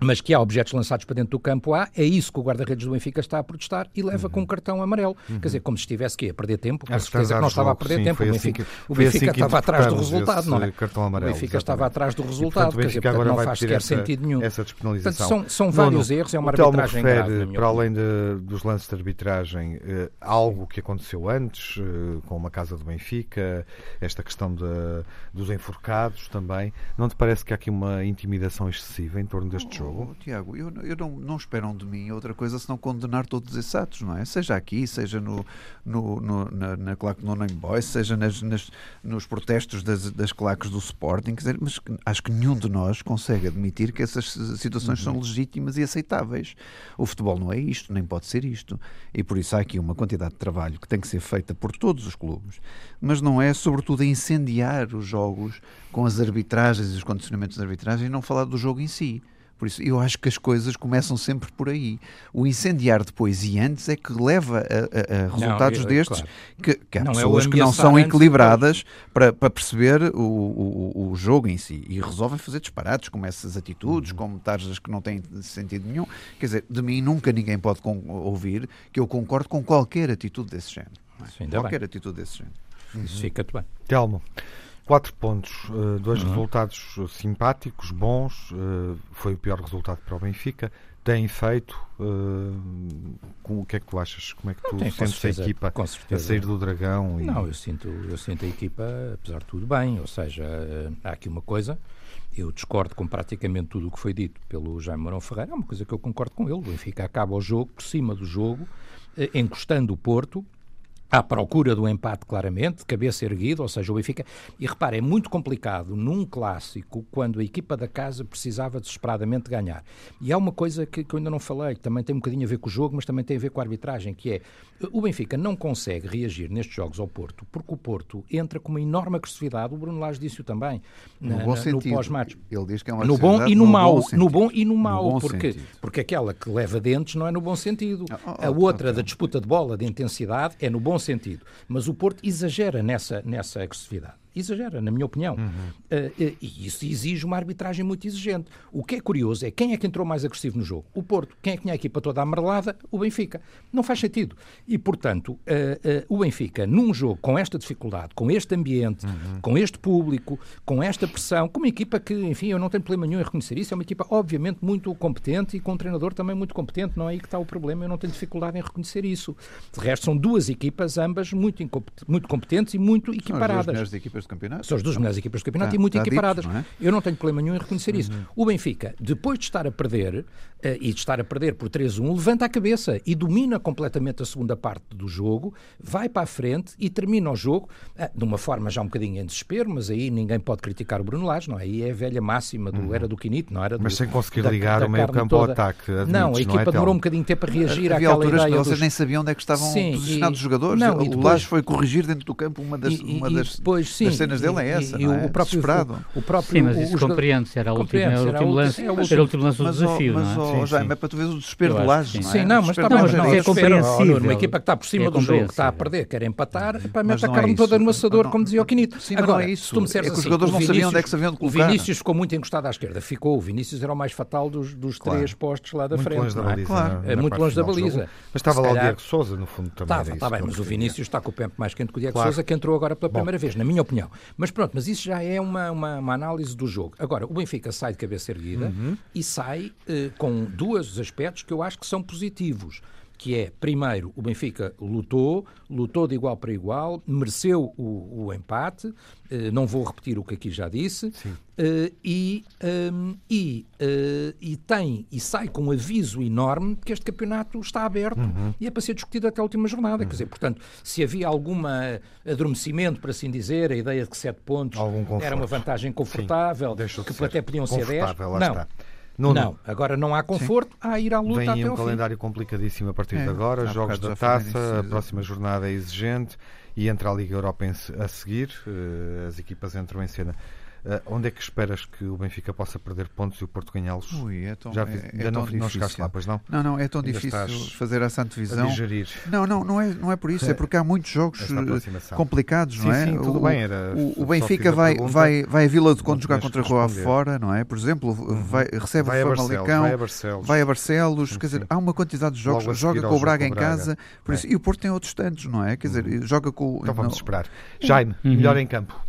mas que há objetos lançados para dentro do campo A, é isso que o guarda-redes do Benfica está a protestar e leva uhum. com um cartão amarelo. Uhum. Quer dizer, como se estivesse que a perder tempo, com certeza que não estava a perder sim, tempo. O Benfica, assim que, o Benfica assim estava atrás do resultado, não é? Amarelo, o Benfica estava atrás do resultado, e, portanto, quer dizer, portanto, não faz sequer essa, sentido nenhum. Essa despenalização. Portanto, são, são vários erros, é uma arbitragem refere, grave. Para além de, dos lances de arbitragem, eh, algo que aconteceu antes, eh, com uma casa do Benfica, esta questão de, dos enforcados também, não te parece que há aqui uma intimidação excessiva em torno deste oh, jogo? Tiago, eu, eu não, não esperam de mim outra coisa senão condenar todos esses atos, não é? Seja aqui, seja no, no, no na, na claque do Name Boys, seja nas, nas, nos protestos das, das claques do Sporting, quer dizer, mas acho que nenhum de nós consegue admitir que essas situações uhum. são legítimas e aceitáveis. O futebol não é isto, nem pode ser isto. E por isso há aqui uma quantidade de trabalho que tem que ser feita por todos os clubes, mas não é, sobretudo, incendiar os jogos com as arbitragens e os condicionamentos de arbitragem e não falar do jogo em si. Por isso, eu acho que as coisas começam sempre por aí. O incendiar depois e antes é que leva a, a, a resultados não, eu, destes claro. que, que há não é pessoas é que não são equilibradas para, para perceber o, o, o, jogo em si e resolvem fazer disparates como essas atitudes, uhum. como tarjas que não têm sentido nenhum. Quer dizer, de mim nunca ninguém pode ouvir que eu concordo com qualquer atitude desse género. É? Qualquer bem. atitude desse género. Isso fica-te bem. Telmo. Quatro pontos, uh, dois uhum. resultados simpáticos, bons. Uh, foi o pior resultado para o Benfica. Tem feito. Com, o que é que tu achas? Como é que tu sentes certeza, a equipa a sair do Dragão? E... Não, eu sinto, eu sinto a equipa, apesar de tudo, bem. Ou seja, há aqui uma coisa eu discordo com praticamente tudo o que foi dito pelo Jaime Mourão Ferreira, é uma coisa que eu concordo com ele. O Benfica acaba o jogo por cima do jogo, eh, encostando o Porto, à procura do empate, claramente, cabeça erguida, ou seja, o Benfica. E repare, é muito complicado num clássico quando a equipa da casa precisava desesperadamente ganhar. E há uma coisa que, que eu ainda não falei, que também tem um bocadinho a ver com o jogo, mas também tem a ver com a arbitragem, que é o Benfica não consegue reagir nestes jogos ao Porto, porque o Porto entra com uma enorme agressividade, o Bruno Lage disse-o também, no, na, no pós-match. Ele diz que é uma No bom e no, no mau, no bom e no mau, no porque, porque aquela que leva dentes não é no bom sentido. Oh, oh, a outra, da disputa de bola, de intensidade, é no bom sentido. Mas o Porto exagera nessa, nessa agressividade exagera, na minha opinião. Uhum. Uh, e isso exige uma arbitragem muito exigente. O que é curioso é quem é que entrou mais agressivo no jogo? O Porto. Quem é que tinha a equipa toda amarelada? O Benfica. Não faz sentido. E, portanto, uh, uh, o Benfica, num jogo com esta dificuldade, com este ambiente, uhum. com este público, com esta pressão, com uma equipa que, enfim, eu não tenho problema nenhum em reconhecer isso, é uma equipa, obviamente, muito competente e com um treinador também muito competente. Não é aí que está o problema, eu não tenho dificuldade em reconhecer isso. De resto, são duas equipas, ambas muito, muito competentes e muito equiparadas. As duas equipas do campeonato. São as duas melhores equipas do campeonato tá, e muito tá equiparadas. Dito, é? Eu não tenho problema nenhum em reconhecer uhum. isso. O Benfica, depois de estar a perder, uh, e de estar a perder por 3-1, levanta a cabeça e domina completamente a segunda parte do jogo, vai para a frente e termina o jogo uh, de uma forma já um bocadinho em desespero, mas aí ninguém pode criticar o Bruno Lage, não é? Aí é a velha máxima do uhum. era do Quinito, não era do, Mas sem conseguir da, ligar da o meio campo toda. ao ataque. Admites, não, a equipa não é demorou um bocadinho de tempo para reagir Havia àquela alturas ideia que vocês dos... nem sabiam onde é que estavam sim, posicionados e, os jogadores. Não, o depois, Lage foi corrigir dentro do campo uma das, e, uma das, depois, sim, das cenas dele é essa, e, não é? o próprio, Desesperado. O, próprio, sim, mas isso compreende-se, era, o último, era o último lance, era o último lance do desafio, mas, não é? Mas, Jaime, é para tu veres o desespero do Laje, não é? Sim, não, mas está bem, não, é compreensível. Uma equipa que está por cima do jogo, que está a perder, quer empatar, para mete a carne toda no assador, como dizia o Quinito. Sim, Agora, é isso. É que os jogadores não sabiam onde é que se haviam de colocar. O Vinícius ficou muito encostado à esquerda, ficou. O Vinícius era o mais fatal dos, três postos lá da frente. Muito longe da baliza. Claro. É muito longe da baliza. Mas estava lá o Diego Souza, no fundo, também. Estava, está bem, mas o Vinícius está com o pé mais quente que o Diego Souza, que entrou agora pela primeira vez, na minha opinião. Mas pronto, mas isso já é uma, uma, uma análise do jogo. Agora, o Benfica sai de cabeça erguida uhum. e sai uh, com dois aspectos que eu acho que são positivos que é, primeiro, o Benfica lutou, lutou de igual para igual, mereceu o, o empate, uh, não vou repetir o que aqui já disse, uh, e, um, e, uh, e tem, e sai com um aviso enorme que este campeonato está aberto uhum. e é para ser discutido até a última jornada. Uhum. Quer dizer, portanto, se havia algum adormecimento, para assim dizer, a ideia de que sete pontos era uma vantagem confortável, que até podiam ser dez, não. Está. Não, não, agora não há conforto, Sim. há ir à luta Vem até um calendário complicadíssimo a partir é, de agora, jogos da taça, a próxima jornada é exigente e entra a Liga Europa a seguir, eh, as equipas entram em cena. Uh, onde é que esperas que o Benfica possa perder pontos e o Porto ganhá-los? Ui, é tão, Já é, é ainda não, não chegaste lá, pois não? Não, não, é tão ainda difícil fazer essa antevisão. Não, não, não é, não é por isso, é porque há muitos jogos complicados, sim, não é? Sim, tudo o, bem, era o, o Benfica vai, vai, vai a Vila de Conde jogar contra a Rua fora, não é? Por exemplo, uhum. vai, recebe vai o Famalicão, vai a Barcelos, vai a Barcelos sim, quer dizer, há uma quantidade de jogos, joga com o Braga em casa, por isso, e o Porto tem outros tantos, não é? Quer dizer, uhum. joga com... Então vamos esperar. Jaime, uhum. melhor em campo.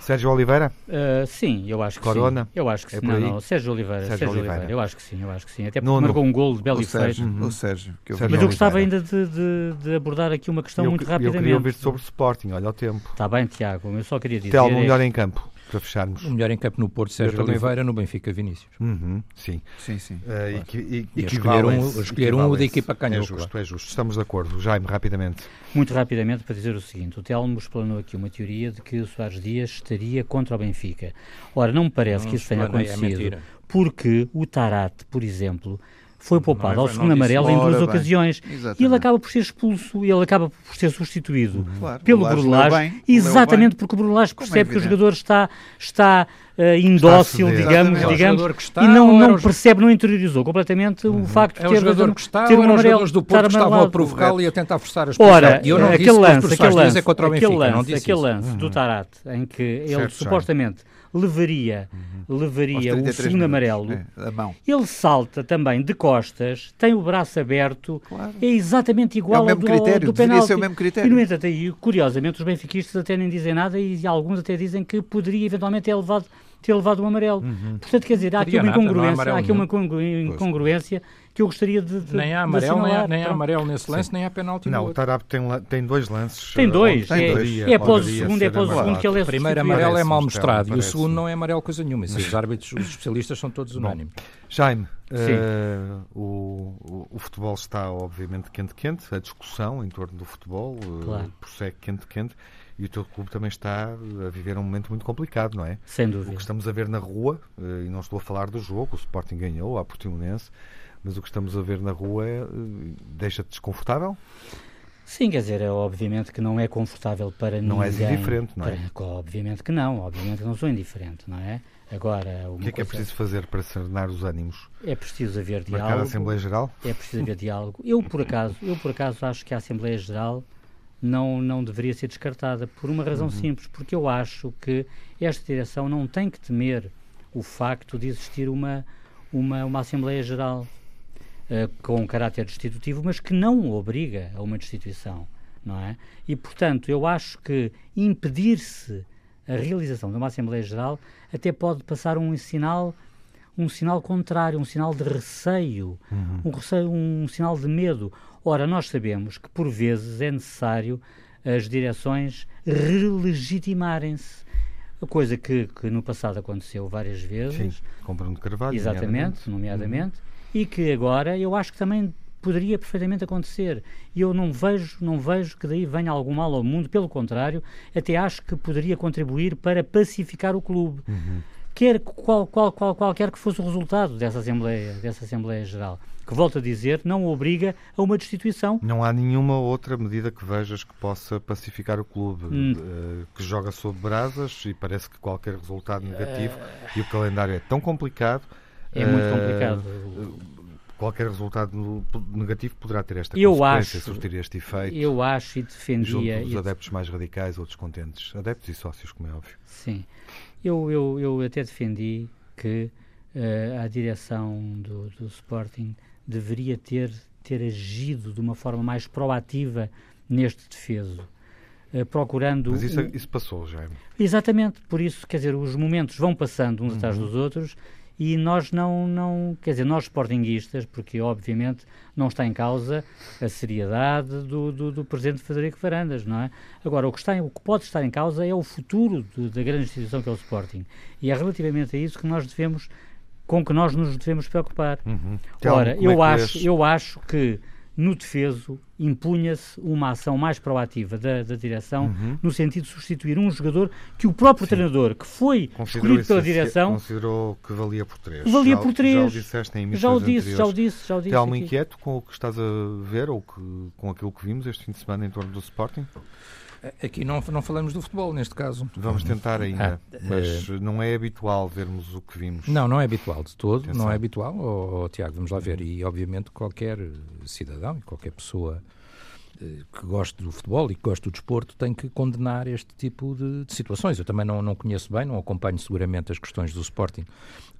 Sérgio Oliveira? Uh, sim, eu acho que Corona? sim. Eu acho que é sim. Não, não, Sérgio Oliveira. Sérgio, Sérgio Oliveira. Oliveira. Eu acho que sim, eu acho que sim. Até porque marcou um gol de belo e feito. Uhum. O Sérgio. Que eu Sérgio Mas eu gostava ainda de, de, de, abordar aqui uma questão eu, muito rapidamente. Eu queria ouvir sobre o Sporting, olha o tempo. Está bem, Tiago, eu só queria dizer... Telmo, melhor em campo para fecharmos. O melhor em campo no Porto, Sérgio Oliveira, no Benfica, Vinícius. Uhum, sim. Sim, sim. Uh, claro. e, e, e escolher um, escolher um da equipa que ganhou. É justo, é justo. Estamos de acordo. Jaime, rapidamente. Muito rapidamente para dizer o seguinte. O Telmo explanou aqui uma teoria de que o Soares Dias estaria contra o Benfica. Ora, não me parece não, que isso tenha é acontecido. É porque o Tarate, por exemplo, foi poupado. É, ao segundo amarelo em duas bem. ocasiões. Exatamente. E ele acaba por ser expulso, ele acaba por ser substituído uhum. claro, pelo Brulage, exatamente porque o Brulage é percebe é que o jogador está, está uh, indócil, está digamos, digamos está, e não, não percebe, não interiorizou completamente uhum. o facto de é ter, o jogador que está, ter um amarelo, os do Porto que estavam a provocá-lo e a tentar forçar a expulsão. Ora, eu não aquele lance, aquele lance, é contra o Benfica, aquele lance, aquele lance do Tarate, em que ele supostamente levaria, uhum. levaria o segundo minutos. amarelo. É, ele salta também de costas, tem o braço aberto, claro. é exatamente igual é ao do, critério, do penalti. Ser o mesmo critério. E, no entanto, aí, curiosamente, os benfiquistas até nem dizem nada e alguns até dizem que poderia eventualmente ter levado ter levado um amarelo. Uhum. Portanto, quer dizer, há aqui uma incongruência, há aqui uma incongruência que eu gostaria de, de Nem há amarelo, nem há, nem há amarelo nesse lance, Sim. nem há penalti Não, o Tarab tem, tem dois lances. Tem dois. Tem é, dois. É, após o segundo, é após o segundo que ele é O primeiro amarelo é mal mostrado e o segundo não é amarelo coisa nenhuma. Os árbitros, os especialistas são todos unânimes. Jaime, uh, o, o, o, futebol está obviamente quente-quente, a discussão em torno do futebol uh, claro. prossegue quente-quente e o teu clube também está a viver um momento muito complicado, não é? Sem dúvida. O que estamos a ver na rua, uh, e não estou a falar do jogo, o Sporting ganhou, a Portimonense, mas o que estamos a ver na rua é, deixa-te desconfortável? Sim, quer dizer, é obviamente que não é confortável para não ninguém. Não és indiferente, não é? Para, obviamente que não, obviamente que não sou indiferente, não é? Agora, o que é que é preciso fazer para serenar os ânimos? É preciso haver diálogo. Marcar a Assembleia Geral? É preciso haver diálogo. Eu por acaso, eu por acaso acho que a Assembleia Geral não não deveria ser descartada por uma razão uhum. simples, porque eu acho que esta direção não tem que temer o facto de existir uma uma uma Assembleia Geral uh, com um caráter destitutivo, mas que não obriga a uma destituição, não é? E portanto, eu acho que impedir-se a realização de uma Assembleia Geral até pode passar um sinal um sinal contrário, um sinal de receio, uhum. um, receio, um sinal de medo. Ora, nós sabemos que por vezes é necessário as direções relegitimarem-se. Coisa que, que, no passado aconteceu várias vezes. Sim, com Bruno Carvalho. Exatamente, nomeadamente. nomeadamente uhum. E que agora eu acho que também poderia perfeitamente acontecer. E eu não vejo, não vejo que daí venha algum mal ao mundo, pelo contrário, até acho que poderia contribuir para pacificar o clube. Uhum. Quer qual, qual, qual, qualquer que fosse o resultado dessa Assembleia, dessa Assembleia Geral, que volto a dizer, não obriga a uma destituição. Não há nenhuma outra medida que vejas que possa pacificar o clube, hum. uh, que joga sob brasas e parece que qualquer resultado negativo, uh... e o calendário é tão complicado. É muito eh, complicado. Qualquer resultado negativo poderá ter esta eu consequência, acho, surtir este efeito. Eu acho e defendia... Junto dos adeptos mais radicais ou descontentes. Adeptos e sócios, como é óbvio. Sim. Eu, eu, eu até defendi que uh, a direção do, do Sporting deveria ter, ter agido de uma forma mais proativa neste defeso. Uh, procurando. Mas isso, isso passou, Jaime. Exatamente, por isso, quer dizer, os momentos vão passando uns uhum. atrás dos outros e nós não, não, quer dizer, nós sportinguistas, porque obviamente não está em causa a seriedade do, do, do presidente Federico Varandas, não é? Agora, o que, está, o que pode estar em causa é o futuro de, da grande instituição que é o Sporting. E é relativamente a isso que nós devemos, com que nós nos devemos preocupar. Uhum. Então, Ora, eu, é acho, eu acho que no defeso, impunha-se uma ação mais proativa da, da direção, uhum. no sentido de substituir um jogador que o próprio Sim. treinador, que foi Considerou escolhido pela direção... Considerou que valia por três. Valia já, por três. Já o disseste em Já o disse, já o disse, já o disse. Algo inquieto com o que estás a ver ou que, com aquilo que vimos este fim de semana em torno do Sporting? Aqui não, não falamos do futebol, neste caso. Vamos tentar ainda, ah, mas é... não é habitual vermos o que vimos. Não, não é habitual de todo, Atenção. não é habitual. Oh, oh, Tiago, vamos lá ver. E, obviamente, qualquer cidadão e qualquer pessoa que goste do futebol e que goste do desporto tem que condenar este tipo de, de, situações. Eu também não, não conheço bem, não acompanho seguramente as questões do Sporting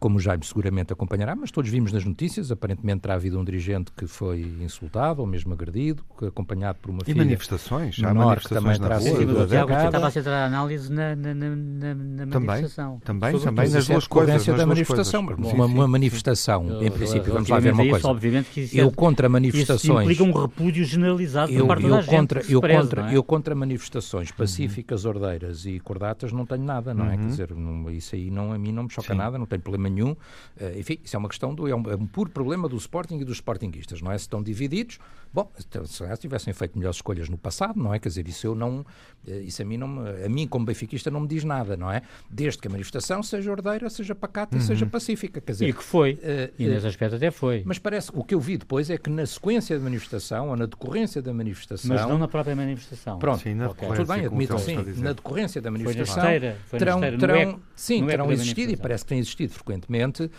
como o Jaime seguramente acompanhará, mas todos vimos nas notícias, aparentemente terá havido um dirigente que foi insultado ou mesmo agredido, acompanhado por uma e filha. manifestações, já manifestações também terá sido Estava a centrar a análise na, na, na, na manifestação. Também, também, também nas duas coisas. da manifestação. Uma, uma, manifestação, sim. em princípio, vamos lá ver uma coisa. obviamente que isso eu é- contra manifestações... Isso implica um repúdio generalizado eu, parte eu da contra, eu, preza, contra, é? eu contra manifestações pacíficas, uhum. ordeiras e cordatas não tenho nada, não é? Quer uhum. dizer, não, isso aí não, a mim não me choca nada, não tenho problema nenhum. Uh, enfim, isso é uma questão do. É um, é um, puro problema do Sporting e dos Sportinguistas, não é? Se estão divididos, bom, se tivessem feito melhores escolhas no passado, não é? Quer dizer, isso eu não. Eh, isso a mim, não a mim, como benfiquista, não me diz nada, não é? Desde que a manifestação seja ordeira, seja pacata uhum. e seja pacífica. Quer dizer, e que foi. Uh, e nesse aspecto até foi. Mas parece o que eu vi depois é que na sequência da manifestação, ou na decorrência da manifestação. Mas não na própria manifestação. Pronto, sim, okay. tudo bem, admito, sim. Na decorrência da manifestação. Foi na esteira, foi terão, terão, eco, sim, terão existido, e parece que têm existido frequentemente, uh,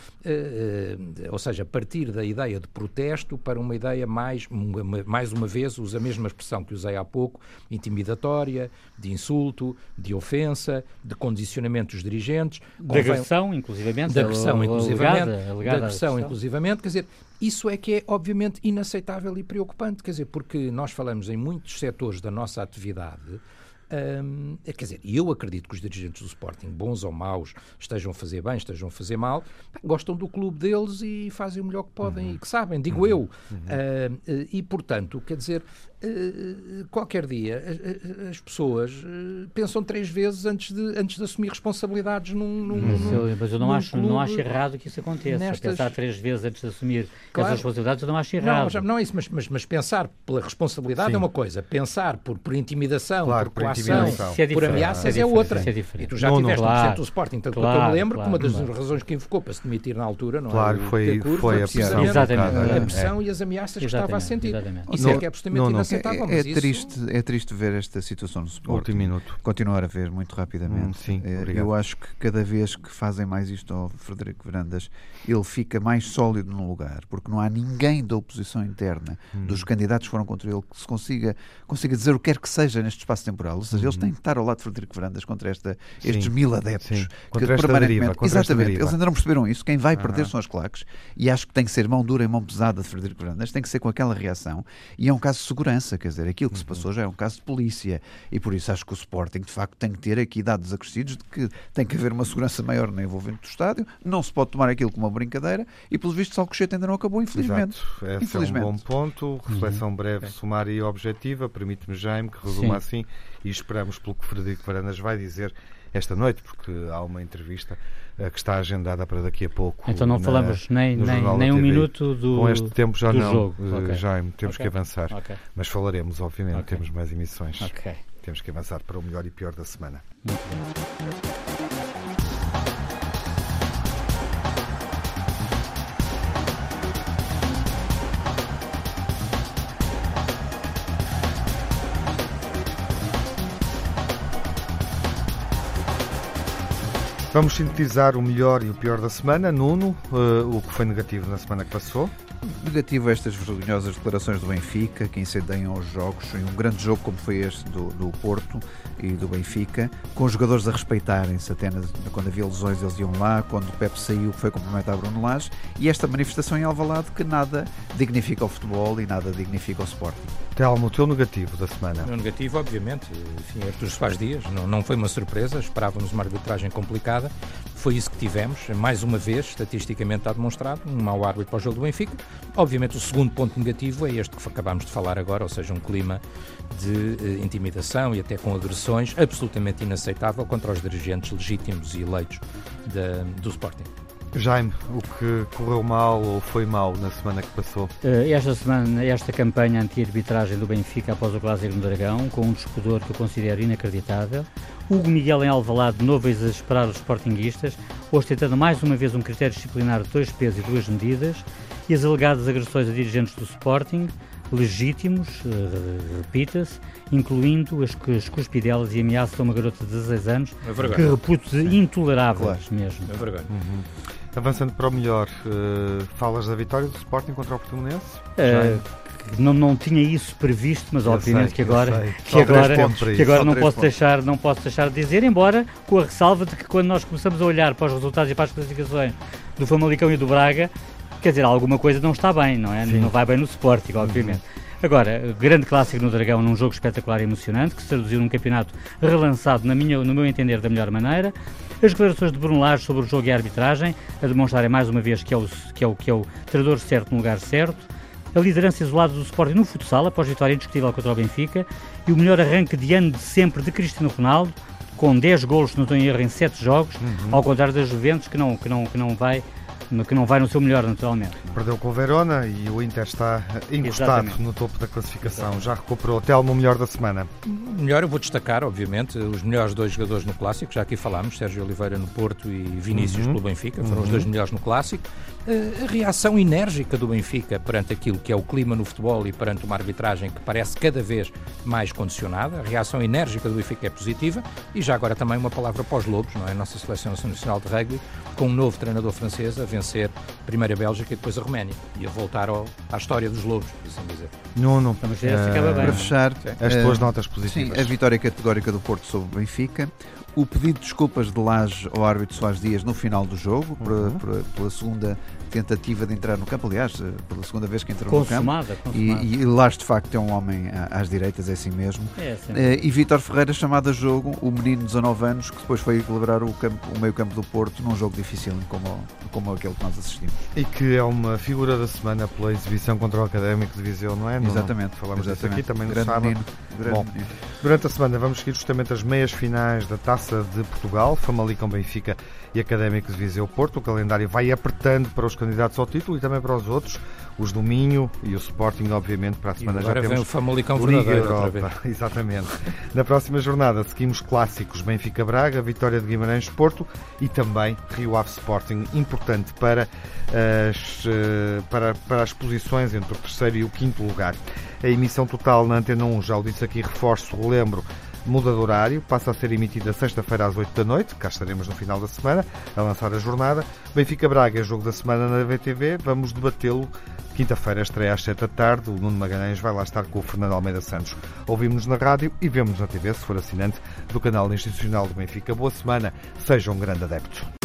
ou seja, partir da ideia de protesto para uma ideia mais, mais uma vez, usa a mesma expressão que usei há pouco, intimidatória, de insulto, de ofensa, de condicionamento dos dirigentes. De agressão, inclusivamente. De agressão, inclusivamente. Alegada, alegada de agressão, inclusivamente. Quer dizer, isso é que é, obviamente, inaceitável e preocupante, quer dizer, porque nós falamos em muitos setores da nossa atividade Um, quer dizer, eu acredito que os dirigentes do Sporting, bons ou maus, estejam a fazer bem, estejam a fazer mal, gostam do clube deles e fazem o melhor que podem uhum. e que sabem, digo uhum. eu. Uhum. Uh, e, portanto, quer dizer, qualquer dia as, pessoas pensam três vezes antes de, antes de assumir responsabilidades num. num, mas, eu, mas eu não, acho, não acho errado que isso aconteça. Nestas... Pensar três vezes antes de assumir claro. essas responsabilidades, eu não acho errado. Não, não é isso, mas, mas, mas pensar pela responsabilidade Sim. é uma coisa, pensar por, por intimidação, claro, por coação, é por ameaças é, é outra. É e tu já não, tiveste não, claro, um do Sporting, tanto claro, que eu me lembro claro, que uma das claro. razões que invocou para se demitir na altura, não claro, é? foi, curva, foi a pressão, exatamente, a pressão e as ameaças que estava a sentir. Isso é que é absolutamente inaceitável. É, triste, é triste ver esta situação no Sporting. Último minuto. Continuar a ver muito rapidamente. Hum, sim, eu acho que cada vez que fazem mais isto ao Frederico Verandas, ele fica mais sólido no lugar, porque não há ninguém da oposição interna, hum. dos candidatos que foram contra ele, que se consiga, consiga dizer o que quer que seja neste espaço temporal. Ou seja, eles têm que estar ao lado de Frederico Verandas contra esta, estes mil adeptos. Sim. Contra que permanentemente. Deriva, exatamente, eles ainda não perceberam isso. Quem vai perder são as claques. E acho que tem que ser mão dura e mão pesada de Frederico Verandas, tem que ser com aquela reação. E é um caso de segurança, quer dizer, aquilo que se uhum. passou já é um caso de polícia. E por isso acho que o Sporting, de facto, tem que ter aqui dados acrescidos de que tem que haver uma segurança maior no envolvimento do estádio. Não se pode tomar aquilo como uma brincadeira. E pelo visto, só o cochete ainda não acabou, infelizmente. Exato. Infelizmente. é um bom ponto. Reflexão uhum. breve, sumária e objetiva. Permite-me, Jaime, que resuma Sim. assim e esperamos pelo que Frederico Varandas vai dizer esta noite, porque há uma entrevista que está agendada para daqui a pouco. Então não na, falamos nem, nem, nem um minuto do Com este tempo já não, jogo. Uh, okay. Jaime, temos okay. que avançar. Okay. Mas falaremos, obviamente, temos mais emissões. Temos que avançar para o melhor e pior da semana. Muito bem. Vamos sintetizar o melhor e o pior da semana. Nuno, uh, o que foi negativo na semana que passou? Negativo estas vergonhosas declarações do Benfica, que incendeiam os jogos, em um grande jogo como foi este do, do Porto e do Benfica, com os jogadores a respeitarem-se até na, quando havia lesões eles iam lá, quando o Pepe saiu foi cumprimentar Bruno Lage, e esta manifestação em Alvalade que nada dignifica o futebol e nada dignifica o Sporting. Telmo, o teu negativo da semana? O negativo, obviamente, enfim, Artur faz dias, não, não foi uma surpresa, esperávamos uma arbitragem complicada, foi isso que tivemos, mais uma vez, estatisticamente está demonstrado, um mau árbitro para o jogo do Benfica. Obviamente, o segundo ponto negativo é este que acabámos de falar agora, ou seja, um clima de eh, intimidação e até com agressões absolutamente inaceitável contra os dirigentes legítimos e eleitos de, do Sporting. Jaime, o que correu mal ou foi mal na semana que passou? Eh, esta semana, esta campanha anti-arbitragem do Benfica após o Clássico no Dragão, com um discutidor que eu considero inacreditável. Hugo Miguel em Alvalade, novo a exasperar os sportinguistas, ostentando mais uma vez um critério disciplinar de dois pesos e duas medidas, e as alegadas agressões a dirigentes do Sporting, legítimos, uh, repita-se, incluindo as, as cuspidelas e ameaças a uma garota de 16 anos, é que reputo intoleráveis claro. mesmo. É verdade. Uhum. Avançando para o melhor, uh, falas da vitória do Sporting contra o Portimonense? Uh, não, não tinha isso previsto, mas eu obviamente sei, que agora, que agora, que agora não, posso deixar, não posso deixar de dizer, embora com a ressalva de que quando nós começamos a olhar para os resultados e para as classificações do Famalicão e do Braga, quer dizer, alguma coisa não está bem, não é? Sim. Não vai bem no Sporting, obviamente. Uhum. Agora, grande clássico no Dragão, num jogo espetacular e emocionante, que se traduziu num campeonato relançado, na minha, no meu entender, da melhor maneira. As declarações de Bruno Lage sobre o jogo e a arbitragem, a demonstrarem mais uma vez que é o, que é o, que é o treinador certo no lugar certo. A liderança isolada do Sporting no futsal, após vitória indiscutível contra o Benfica. E o melhor arranque de ano de sempre de Cristiano Ronaldo, com 10 golos, não estou em erro, em 7 jogos, uhum. ao contrário das Juventus, que não, que não, que não vai que não vai no seu melhor, naturalmente. Perdeu com o Verona e o Inter está encostado Exatamente. no topo da classificação. Exatamente. Já recuperou o Telmo, o melhor da semana. Melhor, eu vou destacar, obviamente, os melhores dois jogadores no Clássico. Já aqui falámos, Sérgio Oliveira no Porto e Vinícius uhum. pelo Benfica. Foram uhum. os dois melhores no Clássico. A reação enérgica do Benfica perante aquilo que é o clima no futebol e perante uma arbitragem que parece cada vez mais condicionada. A reação enérgica do Benfica é positiva. E já agora também uma palavra para os Lobos, não é? A nossa Seleção Nacional de Rugby, com um novo treinador francês a vencer primeiro a Bélgica e depois a Roménia. E a voltar ao, à história dos lobos, por assim dizer. Nuno, uh, para fechar, as tuas uh, notas positivas. Também a vitória categórica do Porto sobre o Benfica, o pedido de desculpas de Laje ao árbitro Soares Dias no final do jogo, uhum. por, por, pela segunda tentativa de entrar no campo, aliás, eh, pela segunda vez que entrou consumada, no campo. Consumada. E, e Laje de facto é um homem às direitas, é assim mesmo. É, uh, e Vítor Ferreira chamado a jogo, o menino de 19 anos, que depois foi equilibrar o, campo, o meio campo do Porto num jogo difícil como, como aquele que nós assistimos. E que é uma figura da semana pela exibição contra o Académico de Viseu, não é? Exatamente. Falamos disso aqui também no grande sábado. Menino, Bom, menino. durante a semana vamos seguir justamente as meias finais da Taça de Portugal, Famalicão Benfica e Académico de Viseu Porto. O calendário vai apertando para os candidatos ao título e também para os outros, os do Minho e o Sporting, obviamente, para a semana e agora já temos vem o Famalicão Liga Europa. Exatamente. Na próxima jornada seguimos clássicos Benfica Braga, Vitória de Guimarães Porto e também Rio Ave Sporting, importante para as, eh, para, para as posições entre o terceiro e o quinto lugar. A emissão total na Antena 1, já o disse aqui, reforço, relembro, muda de horário, passa a ser emitida sexta-feira às 8 da noite, cá estaremos no final da semana a lançar a jornada. Benfica Braga é jogo da semana na VTV, vamos debatê-lo. Quinta-feira estreia às 7 da tarde, o Nuno Magalhães vai lá estar com o Fernando Almeida Santos. Ouvimos-nos na rádio e vemos na TV, se for assinante do canal institucional do Benfica. Boa semana, seja um grande adepto.